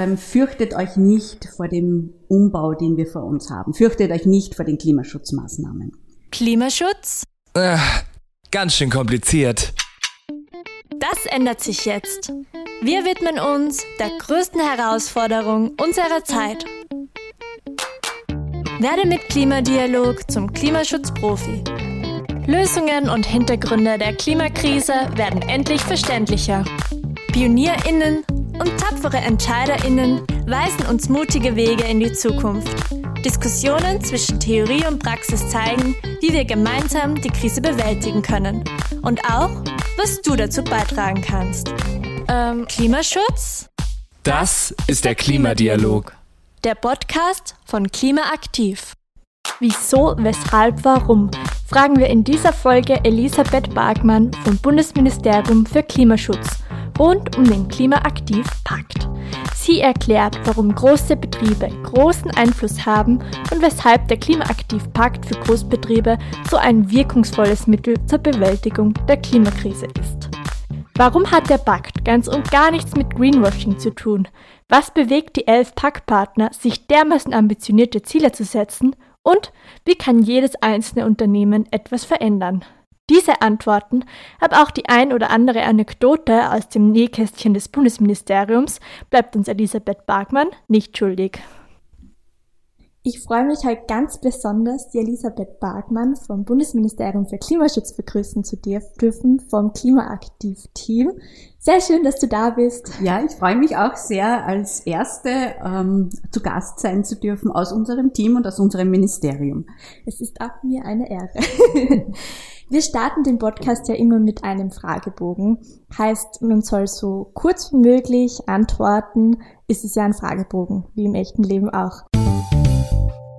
Fürchtet euch nicht vor dem Umbau, den wir vor uns haben. Fürchtet euch nicht vor den Klimaschutzmaßnahmen. Klimaschutz? Äh, ganz schön kompliziert. Das ändert sich jetzt. Wir widmen uns der größten Herausforderung unserer Zeit. Werde mit Klimadialog zum Klimaschutzprofi. Lösungen und Hintergründe der Klimakrise werden endlich verständlicher. PionierInnen und tapfere EntscheiderInnen weisen uns mutige Wege in die Zukunft. Diskussionen zwischen Theorie und Praxis zeigen, wie wir gemeinsam die Krise bewältigen können. Und auch, was du dazu beitragen kannst. Ähm, Klimaschutz? Das ist der Klimadialog. Der Podcast von Klimaaktiv. Wieso, weshalb, warum? Fragen wir in dieser Folge Elisabeth Bargmann vom Bundesministerium für Klimaschutz rund um den Klimaaktiv-Pakt. Sie erklärt, warum große Betriebe großen Einfluss haben und weshalb der Klimaaktiv-Pakt für Großbetriebe so ein wirkungsvolles Mittel zur Bewältigung der Klimakrise ist. Warum hat der Pakt ganz und gar nichts mit Greenwashing zu tun? Was bewegt die elf Paktpartner, sich dermaßen ambitionierte Ziele zu setzen? Und wie kann jedes einzelne Unternehmen etwas verändern? Diese Antworten, aber auch die ein oder andere Anekdote aus dem Nähkästchen des Bundesministeriums bleibt uns Elisabeth Bargmann nicht schuldig. Ich freue mich heute ganz besonders, die Elisabeth Bargmann vom Bundesministerium für Klimaschutz begrüßen zu dürfen, vom Klimaaktiv-Team. Sehr schön, dass du da bist. Ja, ich freue mich auch sehr, als Erste ähm, zu Gast sein zu dürfen aus unserem Team und aus unserem Ministerium. Es ist auch mir eine Ehre. Wir starten den Podcast ja immer mit einem Fragebogen. Heißt, man soll so kurz wie möglich antworten. Ist es ja ein Fragebogen, wie im echten Leben auch.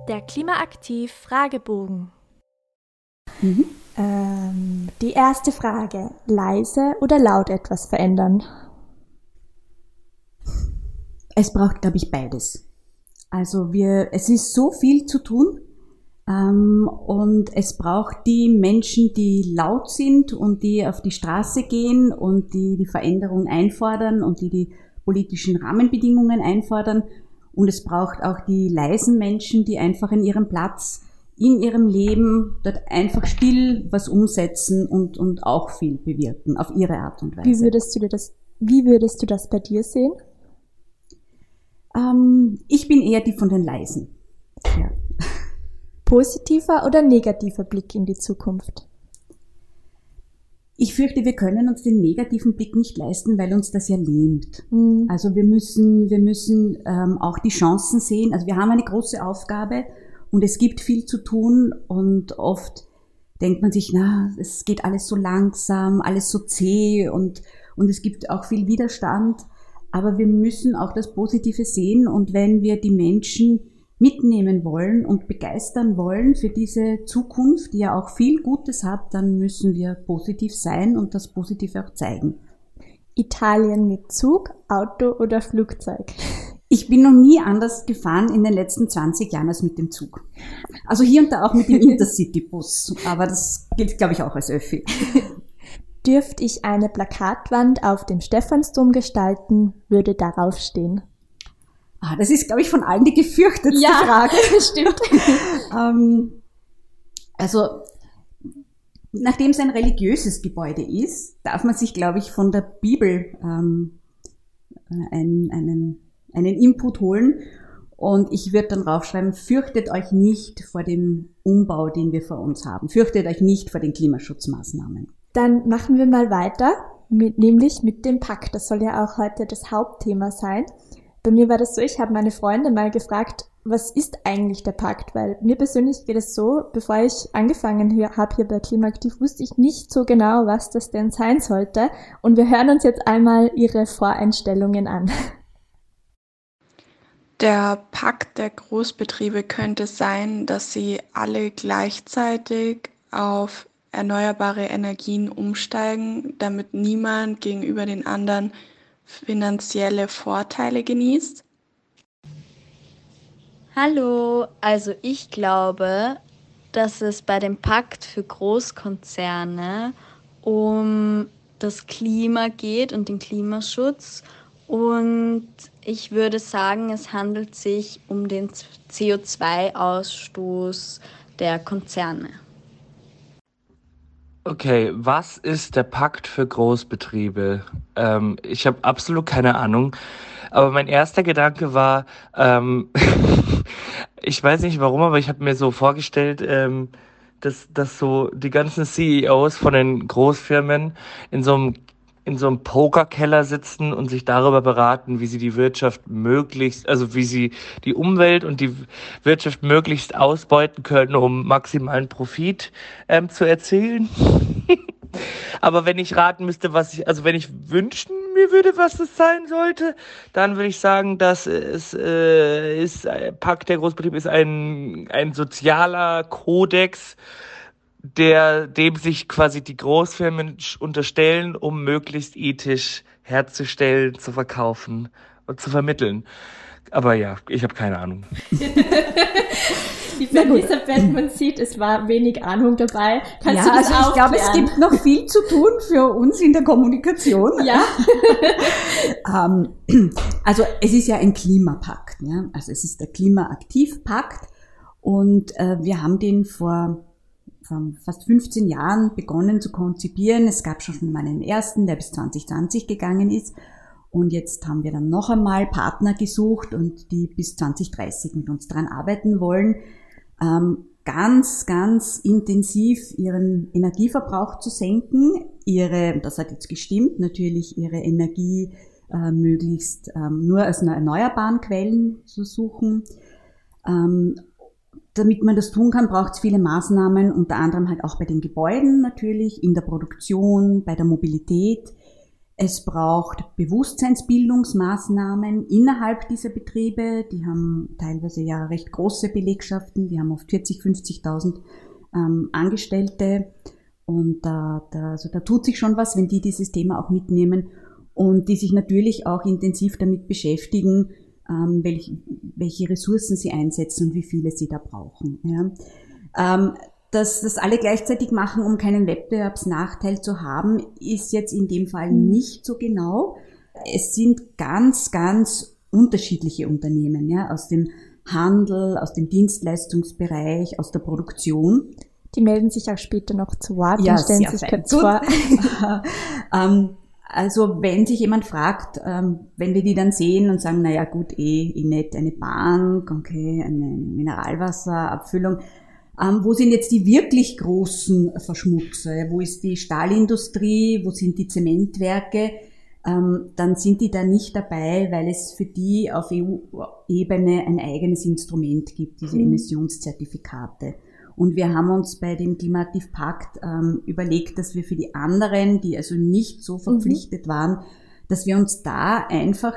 Der Klimaaktiv Fragebogen. Mhm. Ähm, die erste Frage. Leise oder laut etwas verändern? Es braucht, glaube ich, beides. Also wir, es ist so viel zu tun und es braucht die Menschen, die laut sind und die auf die Straße gehen und die die Veränderung einfordern und die die politischen Rahmenbedingungen einfordern. Und es braucht auch die leisen Menschen, die einfach in ihrem Platz, in ihrem Leben dort einfach still was umsetzen und, und auch viel bewirken auf ihre Art und Weise. Wie würdest du dir das, wie würdest du das bei dir sehen? Ähm, ich bin eher die von den Leisen. Ja positiver oder negativer Blick in die Zukunft? Ich fürchte, wir können uns den negativen Blick nicht leisten, weil uns das ja lähmt. Mhm. Also wir müssen, wir müssen ähm, auch die Chancen sehen. Also wir haben eine große Aufgabe und es gibt viel zu tun und oft denkt man sich, na, es geht alles so langsam, alles so zäh und, und es gibt auch viel Widerstand. Aber wir müssen auch das Positive sehen und wenn wir die Menschen mitnehmen wollen und begeistern wollen für diese Zukunft, die ja auch viel Gutes hat, dann müssen wir positiv sein und das Positive auch zeigen. Italien mit Zug, Auto oder Flugzeug? Ich bin noch nie anders gefahren in den letzten 20 Jahren als mit dem Zug. Also hier und da auch mit dem Intercity-Bus, aber das gilt, glaube ich, auch als Öffi. Dürfte ich eine Plakatwand auf dem Stephansdom gestalten, würde darauf stehen. Ah, das ist, glaube ich, von allen die gefürchtetste ja, Frage. stimmt. ähm, also, nachdem es ein religiöses Gebäude ist, darf man sich, glaube ich, von der Bibel ähm, einen, einen, einen Input holen. Und ich würde dann draufschreiben, fürchtet euch nicht vor dem Umbau, den wir vor uns haben. Fürchtet euch nicht vor den Klimaschutzmaßnahmen. Dann machen wir mal weiter, mit, nämlich mit dem Pakt. Das soll ja auch heute das Hauptthema sein. Bei mir war das so, ich habe meine Freunde mal gefragt, was ist eigentlich der Pakt? Weil mir persönlich geht es so, bevor ich angefangen hier, habe hier bei Klimaaktiv, wusste ich nicht so genau, was das denn sein sollte. Und wir hören uns jetzt einmal Ihre Voreinstellungen an. Der Pakt der Großbetriebe könnte sein, dass sie alle gleichzeitig auf erneuerbare Energien umsteigen, damit niemand gegenüber den anderen finanzielle Vorteile genießt? Hallo, also ich glaube, dass es bei dem Pakt für Großkonzerne um das Klima geht und den Klimaschutz und Ich würde sagen, es handelt sich um den CO2-Ausstoß der Konzerne. Okay, was ist der Pakt für Großbetriebe? Ähm, ich habe absolut keine Ahnung. Aber mein erster Gedanke war, ähm, ich weiß nicht warum, aber ich habe mir so vorgestellt, ähm, dass, dass so die ganzen CEOs von den Großfirmen in so einem in so einem Pokerkeller sitzen und sich darüber beraten, wie sie die Wirtschaft möglichst, also wie sie die Umwelt und die Wirtschaft möglichst ausbeuten können, um maximalen Profit ähm, zu erzielen. Aber wenn ich raten müsste, was ich, also wenn ich wünschen mir würde, was es sein sollte, dann würde ich sagen, dass es äh, ist, äh, Pakt der Großbetrieb ist ein, ein sozialer Kodex, der, dem sich quasi die Großfirmen unterstellen, um möglichst ethisch herzustellen, zu verkaufen und zu vermitteln. Aber ja, ich habe keine Ahnung. Die Elisabeth, man sieht, es war wenig Ahnung dabei. Kannst ja, du das also ich glaube, es gibt noch viel zu tun für uns in der Kommunikation. Ja. ähm, also es ist ja ein Klimapakt. Ja? Also es ist der Klimaaktivpakt und äh, wir haben den vor vor fast 15 Jahren begonnen zu konzipieren. Es gab schon mal einen ersten, der bis 2020 gegangen ist. Und jetzt haben wir dann noch einmal Partner gesucht und die bis 2030 mit uns dran arbeiten wollen, ähm, ganz, ganz intensiv ihren Energieverbrauch zu senken, ihre, das hat jetzt gestimmt, natürlich ihre Energie äh, möglichst ähm, nur aus erneuerbaren Quellen zu suchen ähm, damit man das tun kann, braucht es viele Maßnahmen, unter anderem halt auch bei den Gebäuden natürlich, in der Produktion, bei der Mobilität. Es braucht Bewusstseinsbildungsmaßnahmen innerhalb dieser Betriebe. Die haben teilweise ja recht große Belegschaften. Die haben oft 40, 50.000 ähm, Angestellte. Und da, da, also da tut sich schon was, wenn die dieses Thema auch mitnehmen und die sich natürlich auch intensiv damit beschäftigen, ähm, welche, welche Ressourcen sie einsetzen und wie viele sie da brauchen. Ja. Ähm, dass das alle gleichzeitig machen, um keinen Wettbewerbsnachteil zu haben, ist jetzt in dem Fall mhm. nicht so genau. Es sind ganz, ganz unterschiedliche Unternehmen, ja, aus dem Handel, aus dem Dienstleistungsbereich, aus der Produktion. Die melden sich auch später noch zu Wort ja, und stellen sich kurz vor. ähm, also wenn sich jemand fragt, ähm, wenn wir die dann sehen und sagen, naja gut, eh, eh nicht eine Bank, okay, eine Mineralwasserabfüllung, ähm, wo sind jetzt die wirklich großen Verschmutzer? Wo ist die Stahlindustrie? Wo sind die Zementwerke? Ähm, dann sind die da nicht dabei, weil es für die auf EU-Ebene ein eigenes Instrument gibt, diese mhm. Emissionszertifikate. Und wir haben uns bei dem Klimaaktivpakt ähm, überlegt, dass wir für die anderen, die also nicht so verpflichtet mhm. waren, dass wir uns da einfach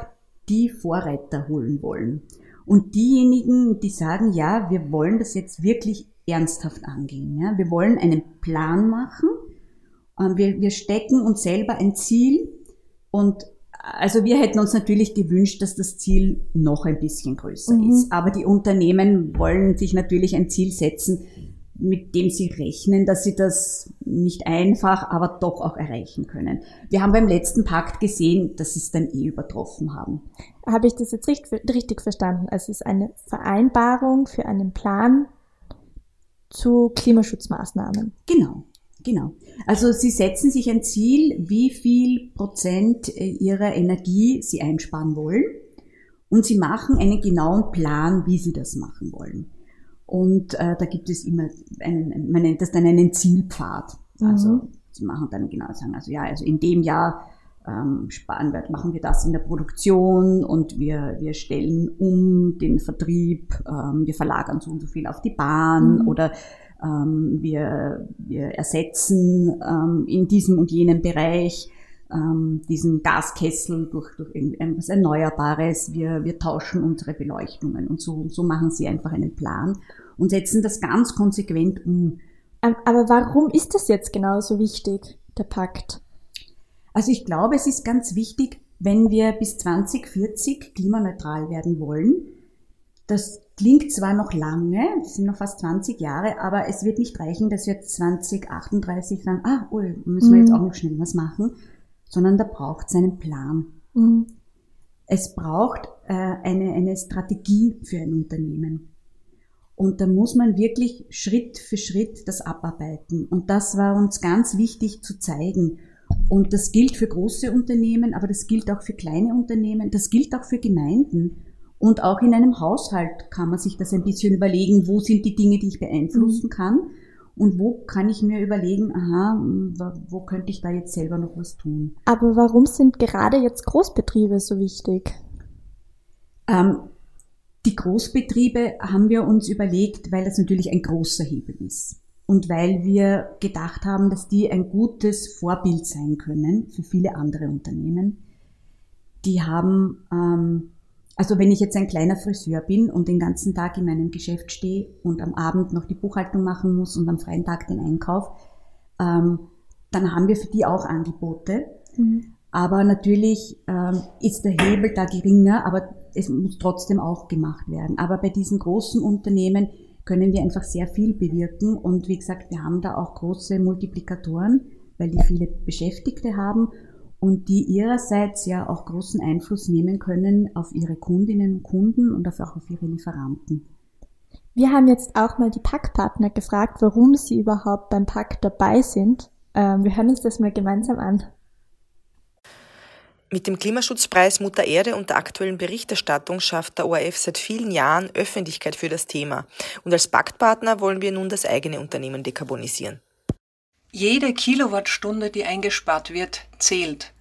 die Vorreiter holen wollen. Und diejenigen, die sagen, ja, wir wollen das jetzt wirklich ernsthaft angehen. Ja? Wir wollen einen Plan machen. Ähm, wir, wir stecken uns selber ein Ziel und also wir hätten uns natürlich gewünscht, dass das Ziel noch ein bisschen größer mhm. ist. Aber die Unternehmen wollen sich natürlich ein Ziel setzen, mit dem sie rechnen, dass sie das nicht einfach, aber doch auch erreichen können. Wir haben beim letzten Pakt gesehen, dass sie es dann eh übertroffen haben. Habe ich das jetzt richtig, verstanden? Also es ist eine Vereinbarung für einen Plan zu Klimaschutzmaßnahmen. Genau, genau. Also sie setzen sich ein Ziel, wie viel Prozent äh, ihrer Energie sie einsparen wollen. Und sie machen einen genauen Plan, wie sie das machen wollen. Und äh, da gibt es immer einen, man nennt das dann einen Zielpfad. Also mhm. sie machen dann genau sagen, also ja, also in dem Jahr ähm, sparen wir, machen wir das in der Produktion und wir, wir stellen um den Vertrieb, ähm, wir verlagern so und so viel auf die Bahn mhm. oder ähm, wir, wir ersetzen ähm, in diesem und jenem Bereich ähm, diesen Gaskessel durch, durch irgendwas Erneuerbares, wir, wir tauschen unsere Beleuchtungen und so, so machen sie einfach einen Plan und setzen das ganz konsequent um. Aber warum ist das jetzt genau so wichtig, der Pakt? Also ich glaube, es ist ganz wichtig, wenn wir bis 2040 klimaneutral werden wollen. Das klingt zwar noch lange, das sind noch fast 20 Jahre, aber es wird nicht reichen, dass wir 2038 sagen, ah, oh, müssen wir jetzt mhm. auch noch schnell was machen, sondern da braucht es einen Plan. Mhm. Es braucht äh, eine, eine Strategie für ein Unternehmen. Und da muss man wirklich Schritt für Schritt das abarbeiten. Und das war uns ganz wichtig zu zeigen. Und das gilt für große Unternehmen, aber das gilt auch für kleine Unternehmen, das gilt auch für Gemeinden. Und auch in einem Haushalt kann man sich das ein bisschen überlegen, wo sind die Dinge, die ich beeinflussen mhm. kann und wo kann ich mir überlegen, aha, wo könnte ich da jetzt selber noch was tun. Aber warum sind gerade jetzt Großbetriebe so wichtig? Ähm, die Großbetriebe haben wir uns überlegt, weil das natürlich ein großer Hebel ist. Und weil wir gedacht haben, dass die ein gutes Vorbild sein können für viele andere Unternehmen. Die haben, ähm, also wenn ich jetzt ein kleiner Friseur bin und den ganzen Tag in meinem Geschäft stehe und am Abend noch die Buchhaltung machen muss und am freien Tag den Einkauf, ähm, dann haben wir für die auch Angebote. Mhm. Aber natürlich ähm, ist der Hebel da geringer, aber es muss trotzdem auch gemacht werden. Aber bei diesen großen Unternehmen können wir einfach sehr viel bewirken. Und wie gesagt, wir haben da auch große Multiplikatoren, weil die viele Beschäftigte haben und die ihrerseits ja auch großen Einfluss nehmen können auf ihre Kundinnen und Kunden und auch auf ihre Lieferanten. Wir haben jetzt auch mal die Packpartner gefragt, warum sie überhaupt beim Pack dabei sind. Ähm, wir hören uns das mal gemeinsam an. Mit dem Klimaschutzpreis Mutter Erde und der aktuellen Berichterstattung schafft der ORF seit vielen Jahren Öffentlichkeit für das Thema. Und als Paktpartner wollen wir nun das eigene Unternehmen dekarbonisieren. Jede Kilowattstunde, die eingespart wird, zählt.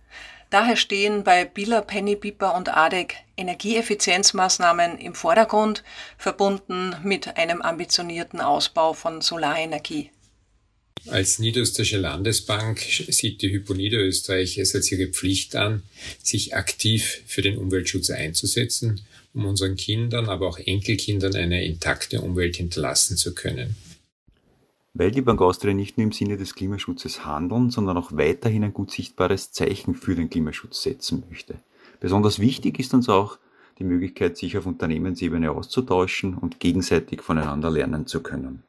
Daher stehen bei Biller, Penny, Piper und ADEC Energieeffizienzmaßnahmen im Vordergrund, verbunden mit einem ambitionierten Ausbau von Solarenergie. Als Niederösterreichische Landesbank sieht die Hypo Niederösterreich es als ihre Pflicht an, sich aktiv für den Umweltschutz einzusetzen, um unseren Kindern, aber auch Enkelkindern eine intakte Umwelt hinterlassen zu können. Weil die Bank Austria nicht nur im Sinne des Klimaschutzes handeln, sondern auch weiterhin ein gut sichtbares Zeichen für den Klimaschutz setzen möchte. Besonders wichtig ist uns auch die Möglichkeit, sich auf Unternehmensebene auszutauschen und gegenseitig voneinander lernen zu können.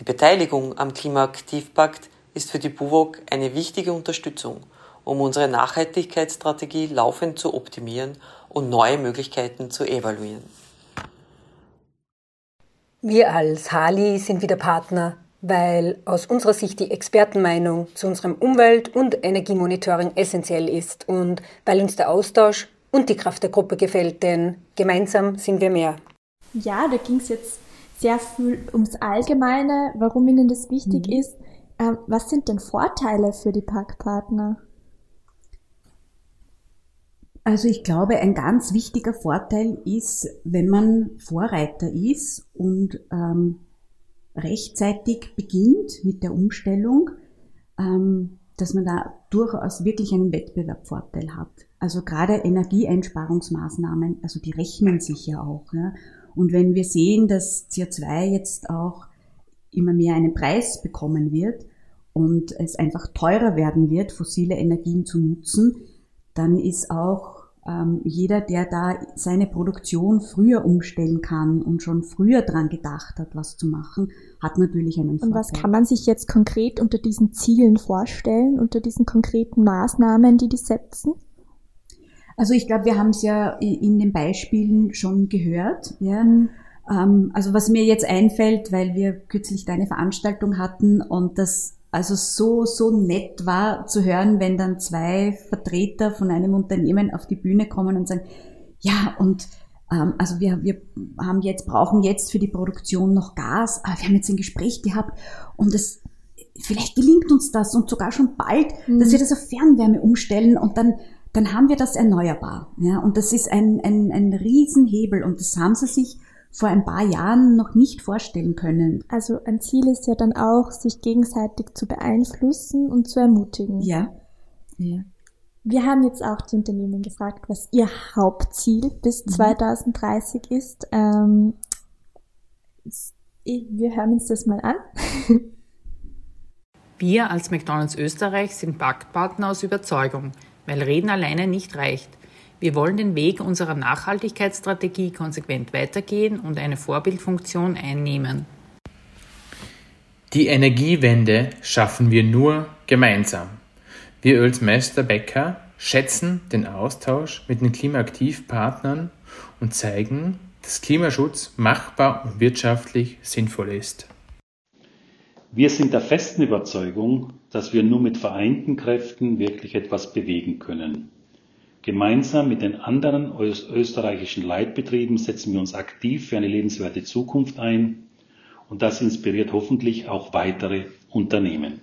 Die Beteiligung am Klimaaktivpakt ist für die BUWOG eine wichtige Unterstützung, um unsere Nachhaltigkeitsstrategie laufend zu optimieren und neue Möglichkeiten zu evaluieren. Wir als Hali sind wieder Partner, weil aus unserer Sicht die Expertenmeinung zu unserem Umwelt- und Energiemonitoring essentiell ist und weil uns der Austausch und die Kraft der Gruppe gefällt, denn gemeinsam sind wir mehr. Ja, da ging es jetzt sehr viel ums Allgemeine, warum Ihnen das wichtig mhm. ist. Ähm, was sind denn Vorteile für die Packpartner? Also ich glaube, ein ganz wichtiger Vorteil ist, wenn man Vorreiter ist und ähm, rechtzeitig beginnt mit der Umstellung, ähm, dass man da durchaus wirklich einen Wettbewerbsvorteil hat. Also gerade Energieeinsparungsmaßnahmen, also die rechnen sich ja auch. Ja. Und wenn wir sehen, dass CO2 jetzt auch immer mehr einen Preis bekommen wird und es einfach teurer werden wird, fossile Energien zu nutzen, dann ist auch ähm, jeder, der da seine Produktion früher umstellen kann und schon früher dran gedacht hat, was zu machen, hat natürlich einen Vorteil. Und was kann man sich jetzt konkret unter diesen Zielen vorstellen, unter diesen konkreten Maßnahmen, die die setzen? Also ich glaube, wir haben es ja in den Beispielen schon gehört. Ja. Mhm. Ähm, also was mir jetzt einfällt, weil wir kürzlich deine Veranstaltung hatten und das also so, so nett war zu hören, wenn dann zwei Vertreter von einem Unternehmen auf die Bühne kommen und sagen, ja, und ähm, also wir, wir haben jetzt, brauchen jetzt für die Produktion noch Gas, aber wir haben jetzt ein Gespräch gehabt und es vielleicht gelingt uns das und sogar schon bald, mhm. dass wir das auf Fernwärme umstellen und dann dann haben wir das erneuerbar. Ja, und das ist ein, ein, ein Riesenhebel und das haben sie sich vor ein paar Jahren noch nicht vorstellen können. Also ein Ziel ist ja dann auch, sich gegenseitig zu beeinflussen und zu ermutigen. Ja. ja. Wir haben jetzt auch die Unternehmen gefragt, was ihr Hauptziel bis mhm. 2030 ist. Ähm, wir hören uns das mal an. Wir als McDonald's Österreich sind Paktpartner aus Überzeugung weil Reden alleine nicht reicht. Wir wollen den Weg unserer Nachhaltigkeitsstrategie konsequent weitergehen und eine Vorbildfunktion einnehmen. Die Energiewende schaffen wir nur gemeinsam. Wir als Meister Becker schätzen den Austausch mit den Klimaaktivpartnern und zeigen, dass Klimaschutz machbar und wirtschaftlich sinnvoll ist. Wir sind der festen Überzeugung, dass wir nur mit vereinten Kräften wirklich etwas bewegen können. Gemeinsam mit den anderen österreichischen Leitbetrieben setzen wir uns aktiv für eine lebenswerte Zukunft ein und das inspiriert hoffentlich auch weitere Unternehmen.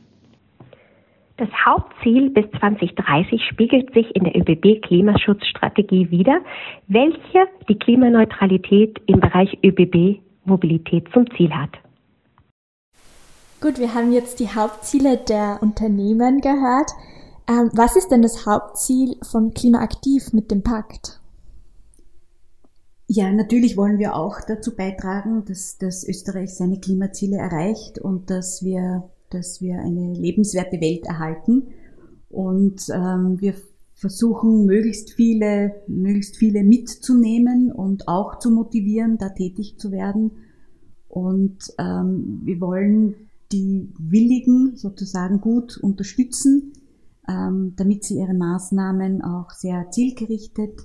Das Hauptziel bis 2030 spiegelt sich in der ÖBB Klimaschutzstrategie wider, welche die Klimaneutralität im Bereich ÖBB Mobilität zum Ziel hat. Gut, wir haben jetzt die Hauptziele der Unternehmen gehört. Ähm, was ist denn das Hauptziel von Klimaaktiv mit dem Pakt? Ja, natürlich wollen wir auch dazu beitragen, dass, dass Österreich seine Klimaziele erreicht und dass wir, dass wir eine lebenswerte Welt erhalten. Und ähm, wir versuchen, möglichst viele, möglichst viele mitzunehmen und auch zu motivieren, da tätig zu werden. Und ähm, wir wollen die Willigen sozusagen gut unterstützen, damit sie ihre Maßnahmen auch sehr zielgerichtet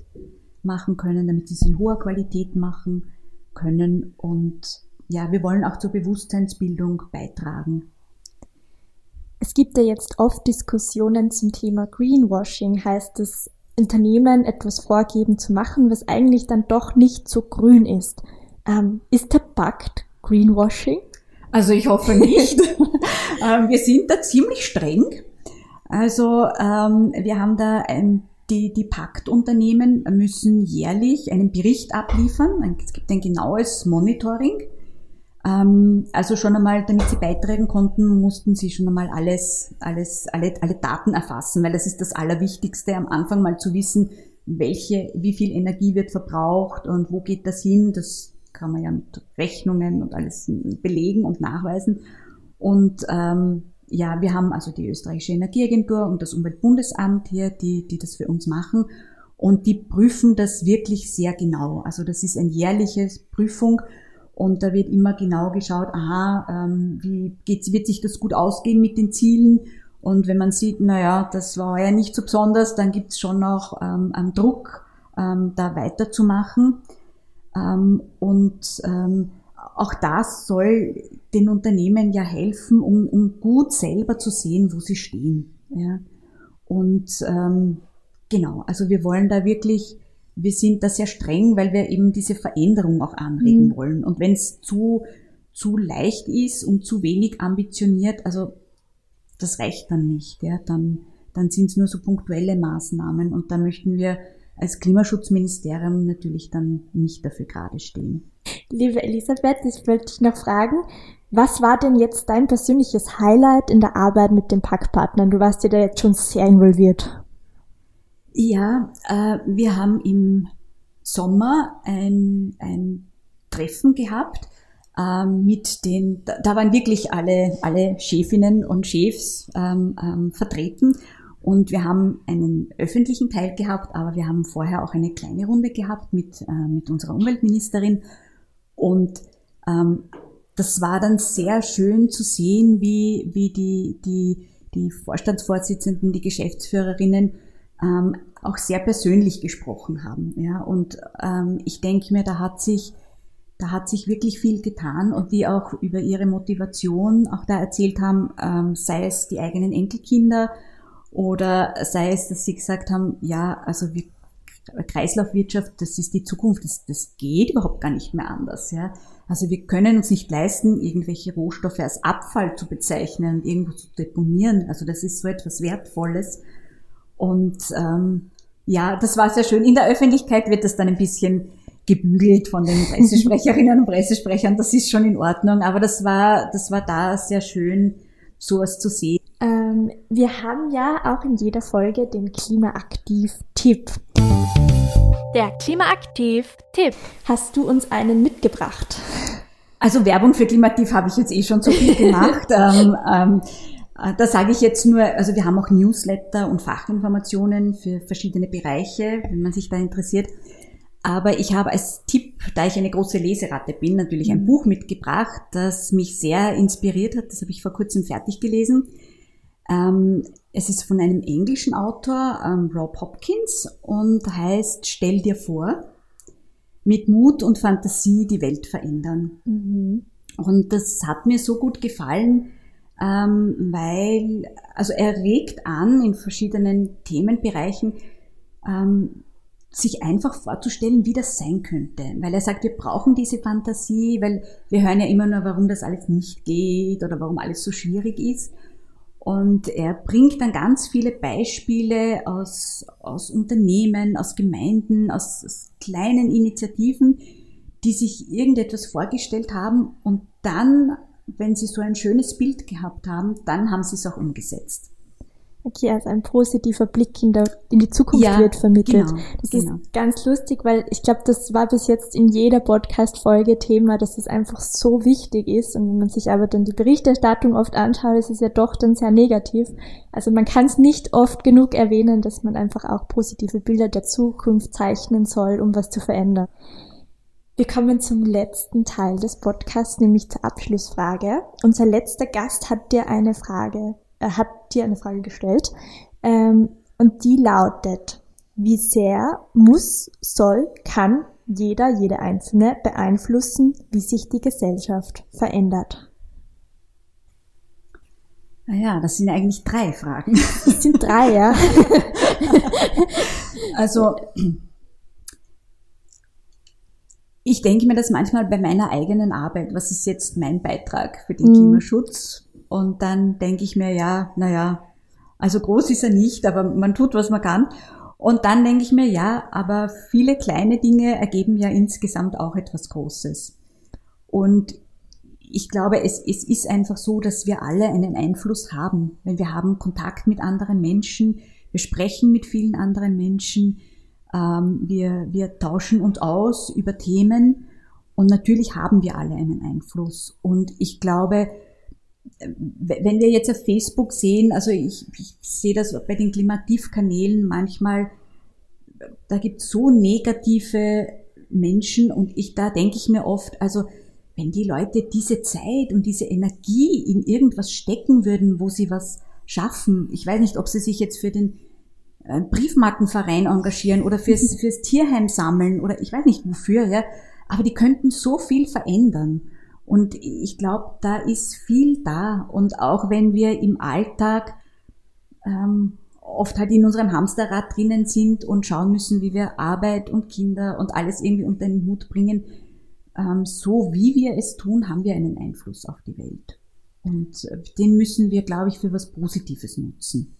machen können, damit sie es in hoher Qualität machen können. Und ja, wir wollen auch zur Bewusstseinsbildung beitragen. Es gibt ja jetzt oft Diskussionen zum Thema Greenwashing, heißt es, Unternehmen etwas vorgeben zu machen, was eigentlich dann doch nicht so grün ist. Ähm, ist der Pakt Greenwashing? Also ich hoffe nicht. Ähm, wir sind da ziemlich streng. Also ähm, wir haben da ein, die, die Paktunternehmen müssen jährlich einen Bericht abliefern. Es gibt ein genaues Monitoring. Ähm, also schon einmal, damit sie beitragen konnten, mussten sie schon einmal alles, alles, alle, alle Daten erfassen, weil das ist das Allerwichtigste am Anfang mal zu wissen, welche, wie viel Energie wird verbraucht und wo geht das hin. Das kann man ja mit Rechnungen und alles belegen und nachweisen. Und ähm, ja, wir haben also die österreichische Energieagentur und das Umweltbundesamt hier, die, die das für uns machen. Und die prüfen das wirklich sehr genau. Also das ist eine jährliche Prüfung und da wird immer genau geschaut, aha, ähm, wie geht's, wird sich das gut ausgehen mit den Zielen? Und wenn man sieht, naja, das war ja nicht so besonders, dann gibt's schon noch ähm, einen Druck, ähm, da weiterzumachen. Ähm, und ähm, auch das soll den Unternehmen ja helfen, um, um gut selber zu sehen, wo sie stehen. Ja. Und ähm, genau, also wir wollen da wirklich, wir sind da sehr streng, weil wir eben diese Veränderung auch anregen mhm. wollen. Und wenn es zu, zu leicht ist und zu wenig ambitioniert, also das reicht dann nicht. Ja. Dann, dann sind es nur so punktuelle Maßnahmen und da möchten wir als Klimaschutzministerium natürlich dann nicht dafür gerade stehen. Liebe Elisabeth, ich wollte dich noch fragen, was war denn jetzt dein persönliches Highlight in der Arbeit mit den Packpartnern? Du warst ja da jetzt schon sehr involviert. Ja, äh, wir haben im Sommer ein, ein Treffen gehabt äh, mit den, da, da, waren wirklich alle, alle Chefinnen und Chefs ähm, ähm, vertreten und wir haben einen öffentlichen Teil gehabt, aber wir haben vorher auch eine kleine Runde gehabt mit, äh, mit unserer Umweltministerin. Und ähm, das war dann sehr schön zu sehen, wie, wie die, die, die Vorstandsvorsitzenden, die Geschäftsführerinnen ähm, auch sehr persönlich gesprochen haben. Ja? Und ähm, ich denke mir, da hat sich da hat sich wirklich viel getan und die auch über ihre Motivation auch da erzählt haben, ähm, sei es die eigenen Enkelkinder, oder sei es, dass sie gesagt haben, ja, also wir, Kreislaufwirtschaft, das ist die Zukunft, das, das geht überhaupt gar nicht mehr anders. Ja. Also wir können uns nicht leisten, irgendwelche Rohstoffe als Abfall zu bezeichnen und irgendwo zu deponieren. Also das ist so etwas Wertvolles. Und ähm, ja, das war sehr schön. In der Öffentlichkeit wird das dann ein bisschen gebügelt von den Pressesprecherinnen und Pressesprechern. Das ist schon in Ordnung. Aber das war, das war da sehr schön, sowas zu sehen. Ähm, wir haben ja auch in jeder Folge den Klimaaktiv-Tipp. Der Klimaaktiv-Tipp. Hast du uns einen mitgebracht? Also Werbung für Klimaaktiv habe ich jetzt eh schon so viel gemacht. ähm, ähm, äh, da sage ich jetzt nur, also wir haben auch Newsletter und Fachinformationen für verschiedene Bereiche, wenn man sich da interessiert. Aber ich habe als Tipp, da ich eine große Leseratte bin, natürlich ein mhm. Buch mitgebracht, das mich sehr inspiriert hat. Das habe ich vor kurzem fertig gelesen. Ähm, es ist von einem englischen Autor, ähm, Rob Hopkins, und heißt Stell dir vor, mit Mut und Fantasie die Welt verändern. Mhm. Und das hat mir so gut gefallen, ähm, weil, also er regt an in verschiedenen Themenbereichen, ähm, sich einfach vorzustellen, wie das sein könnte. Weil er sagt, wir brauchen diese Fantasie, weil wir hören ja immer nur, warum das alles nicht geht oder warum alles so schwierig ist. Und er bringt dann ganz viele Beispiele aus, aus Unternehmen, aus Gemeinden, aus, aus kleinen Initiativen, die sich irgendetwas vorgestellt haben und dann, wenn sie so ein schönes Bild gehabt haben, dann haben sie es auch umgesetzt. Okay, also ein positiver Blick in, der, in die Zukunft ja, wird vermittelt. Genau, das genau. ist ganz lustig, weil ich glaube, das war bis jetzt in jeder Podcast-Folge Thema, dass es einfach so wichtig ist. Und wenn man sich aber dann die Berichterstattung oft anschaut, ist es ja doch dann sehr negativ. Also man kann es nicht oft genug erwähnen, dass man einfach auch positive Bilder der Zukunft zeichnen soll, um was zu verändern. Wir kommen zum letzten Teil des Podcasts, nämlich zur Abschlussfrage. Unser letzter Gast hat dir eine Frage er hat dir eine Frage gestellt ähm, und die lautet, wie sehr muss, soll, kann jeder, jede Einzelne beeinflussen, wie sich die Gesellschaft verändert? Naja, das sind eigentlich drei Fragen. Das sind drei, ja. also, ich denke mir das manchmal bei meiner eigenen Arbeit. Was ist jetzt mein Beitrag für den mhm. Klimaschutz? Und dann denke ich mir, ja, naja, also groß ist er nicht, aber man tut, was man kann. Und dann denke ich mir, ja, aber viele kleine Dinge ergeben ja insgesamt auch etwas Großes. Und ich glaube, es, es ist einfach so, dass wir alle einen Einfluss haben, wenn wir haben Kontakt mit anderen Menschen, wir sprechen mit vielen anderen Menschen, ähm, wir, wir tauschen uns aus über Themen und natürlich haben wir alle einen Einfluss. Und ich glaube, wenn wir jetzt auf Facebook sehen, also ich, ich sehe das bei den Klimativkanälen manchmal, da gibt es so negative Menschen und ich, da denke ich mir oft, also wenn die Leute diese Zeit und diese Energie in irgendwas stecken würden, wo sie was schaffen, ich weiß nicht, ob sie sich jetzt für den äh, Briefmarkenverein engagieren oder fürs, fürs Tierheim sammeln oder ich weiß nicht wofür, ja, aber die könnten so viel verändern. Und ich glaube, da ist viel da. Und auch wenn wir im Alltag ähm, oft halt in unserem Hamsterrad drinnen sind und schauen müssen, wie wir Arbeit und Kinder und alles irgendwie unter den Hut bringen, ähm, so wie wir es tun, haben wir einen Einfluss auf die Welt. Und äh, den müssen wir, glaube ich, für was Positives nutzen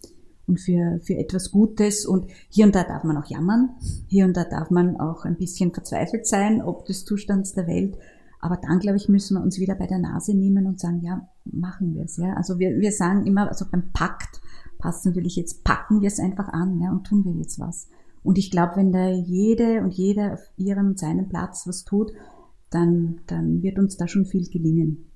und für, für etwas Gutes. Und hier und da darf man auch jammern. Hier und da darf man auch ein bisschen verzweifelt sein, ob des Zustands der Welt. Aber dann, glaube ich, müssen wir uns wieder bei der Nase nehmen und sagen, ja, machen wir es. Ja? Also wir, wir sagen immer, also beim Pakt passt natürlich jetzt, packen wir es einfach an ja, und tun wir jetzt was. Und ich glaube, wenn da jede und jeder auf ihrem und seinem Platz was tut, dann, dann wird uns da schon viel gelingen.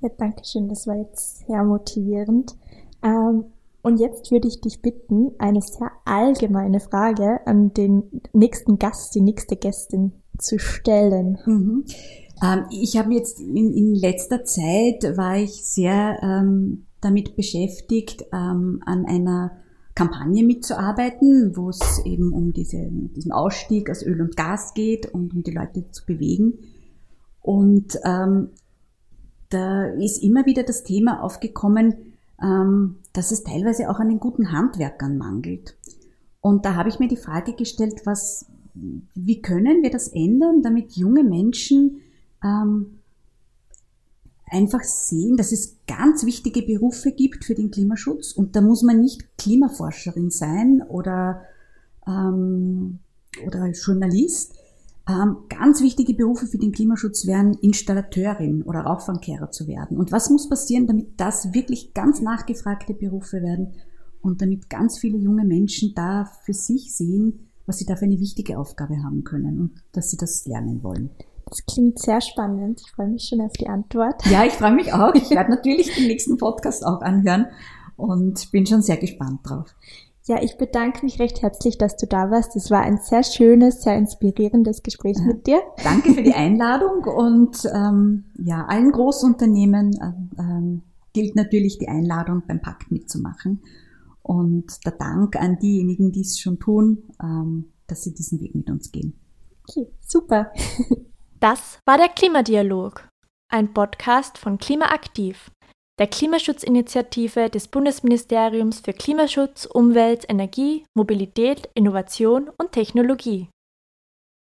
Ja, danke schön. Das war jetzt sehr motivierend. Ähm, und jetzt würde ich dich bitten, eine sehr allgemeine Frage an den nächsten Gast, die nächste Gästin zu stellen. Mhm. Ähm, ich habe jetzt in, in, letzter Zeit war ich sehr ähm, damit beschäftigt, ähm, an einer Kampagne mitzuarbeiten, wo es eben um diese, diesen Ausstieg aus Öl und Gas geht und um die Leute zu bewegen. Und ähm, da ist immer wieder das Thema aufgekommen, ähm, dass es teilweise auch an den guten Handwerkern mangelt. Und da habe ich mir die Frage gestellt, was, wie können wir das ändern, damit junge Menschen ähm, einfach sehen, dass es ganz wichtige Berufe gibt für den Klimaschutz und da muss man nicht Klimaforscherin sein oder, ähm, oder Journalist. Ähm, ganz wichtige Berufe für den Klimaschutz wären Installateurin oder Rauchfangkehrer zu werden. Und was muss passieren, damit das wirklich ganz nachgefragte Berufe werden und damit ganz viele junge Menschen da für sich sehen, was sie da für eine wichtige Aufgabe haben können und dass sie das lernen wollen. Das klingt sehr spannend. Ich freue mich schon auf die Antwort. Ja, ich freue mich auch. Ich werde natürlich den nächsten Podcast auch anhören und bin schon sehr gespannt drauf. Ja, ich bedanke mich recht herzlich, dass du da warst. Es war ein sehr schönes, sehr inspirierendes Gespräch ja, mit dir. Danke für die Einladung und ähm, ja, allen Großunternehmen äh, ähm, gilt natürlich die Einladung beim Pakt mitzumachen. Und der Dank an diejenigen, die es schon tun, ähm, dass sie diesen Weg mit uns gehen. Okay, super. Das war der Klimadialog, ein Podcast von Klimaaktiv, der Klimaschutzinitiative des Bundesministeriums für Klimaschutz, Umwelt, Energie, Mobilität, Innovation und Technologie.